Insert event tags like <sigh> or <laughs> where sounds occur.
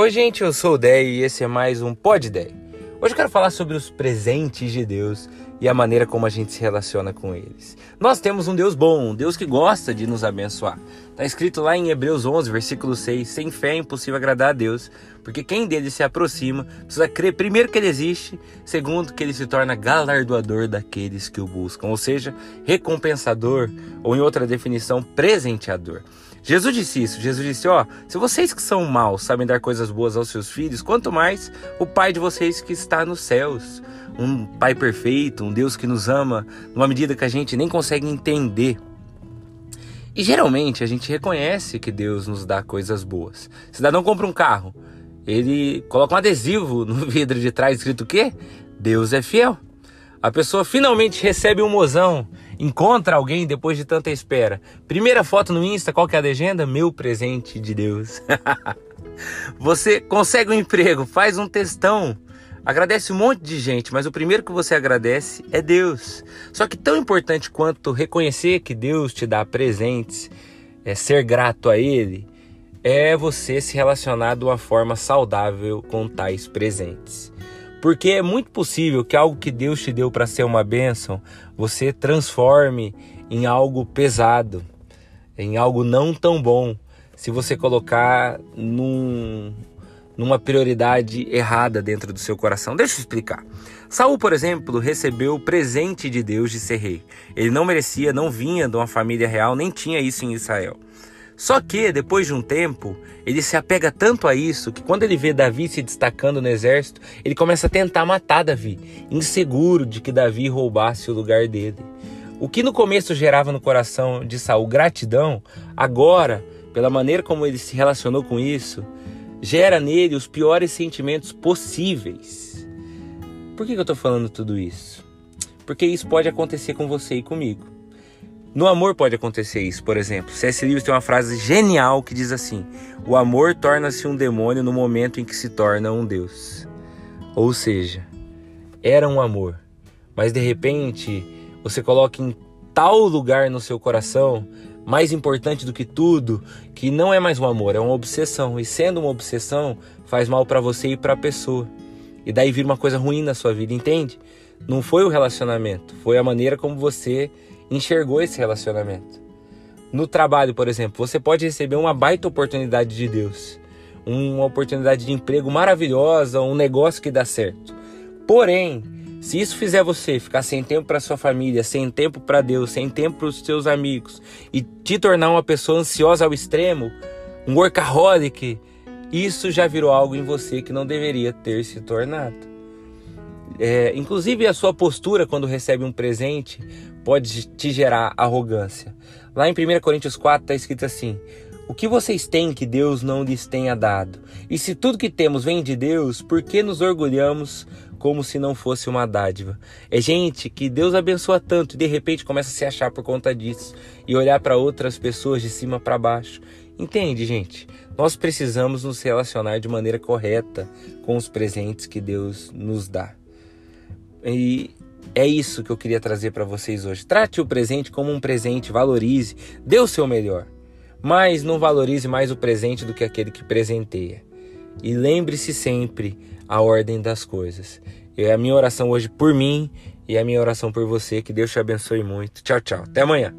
Oi, gente, eu sou o Dé e esse é mais um Pod Dé. Hoje eu quero falar sobre os presentes de Deus e a maneira como a gente se relaciona com eles. Nós temos um Deus bom, um Deus que gosta de nos abençoar. Está escrito lá em Hebreus 11, versículo 6: Sem fé é impossível agradar a Deus, porque quem dele se aproxima precisa crer, primeiro, que ele existe, segundo, que ele se torna galardoador daqueles que o buscam, ou seja, recompensador, ou em outra definição, presenteador. Jesus disse isso. Jesus disse: Ó, se vocês que são maus sabem dar coisas boas aos seus filhos, quanto mais o Pai de vocês que está nos céus. Um Pai perfeito, um Deus que nos ama, numa medida que a gente nem consegue entender. E geralmente a gente reconhece que Deus nos dá coisas boas. O cidadão compra um carro, ele coloca um adesivo no <laughs> vidro de trás escrito o quê? Deus é fiel. A pessoa finalmente recebe um mozão, encontra alguém depois de tanta espera. Primeira foto no Insta, qual que é a legenda? Meu presente de Deus. <laughs> você consegue um emprego, faz um textão, agradece um monte de gente, mas o primeiro que você agradece é Deus. Só que tão importante quanto reconhecer que Deus te dá presentes, é ser grato a Ele, é você se relacionar de uma forma saudável com tais presentes. Porque é muito possível que algo que Deus te deu para ser uma bênção, você transforme em algo pesado, em algo não tão bom, se você colocar num, numa prioridade errada dentro do seu coração. Deixa eu explicar. Saul, por exemplo, recebeu o presente de Deus de ser rei. Ele não merecia, não vinha de uma família real, nem tinha isso em Israel. Só que, depois de um tempo, ele se apega tanto a isso que quando ele vê Davi se destacando no exército, ele começa a tentar matar Davi, inseguro de que Davi roubasse o lugar dele. O que no começo gerava no coração de Saul gratidão, agora, pela maneira como ele se relacionou com isso, gera nele os piores sentimentos possíveis. Por que eu estou falando tudo isso? Porque isso pode acontecer com você e comigo. No amor pode acontecer isso, por exemplo. C.S. Lewis tem uma frase genial que diz assim: O amor torna-se um demônio no momento em que se torna um Deus. Ou seja, era um amor, mas de repente você coloca em tal lugar no seu coração, mais importante do que tudo, que não é mais um amor, é uma obsessão. E sendo uma obsessão, faz mal para você e para a pessoa. E daí vira uma coisa ruim na sua vida, entende? Não foi o relacionamento, foi a maneira como você enxergou esse relacionamento. No trabalho, por exemplo, você pode receber uma baita oportunidade de Deus, uma oportunidade de emprego maravilhosa, um negócio que dá certo. Porém, se isso fizer você ficar sem tempo para sua família, sem tempo para Deus, sem tempo para os seus amigos e te tornar uma pessoa ansiosa ao extremo, um workaholic, isso já virou algo em você que não deveria ter se tornado. É, inclusive a sua postura quando recebe um presente pode te gerar arrogância. Lá em 1 Coríntios 4 está escrito assim: O que vocês têm que Deus não lhes tenha dado? E se tudo que temos vem de Deus, por que nos orgulhamos como se não fosse uma dádiva? É gente que Deus abençoa tanto e de repente começa a se achar por conta disso e olhar para outras pessoas de cima para baixo. Entende, gente? Nós precisamos nos relacionar de maneira correta com os presentes que Deus nos dá. E é isso que eu queria trazer para vocês hoje. Trate o presente como um presente, valorize, dê o seu melhor. Mas não valorize mais o presente do que aquele que presenteia. E lembre-se sempre a ordem das coisas. É a minha oração hoje por mim e a minha oração por você. Que Deus te abençoe muito. Tchau, tchau. Até amanhã.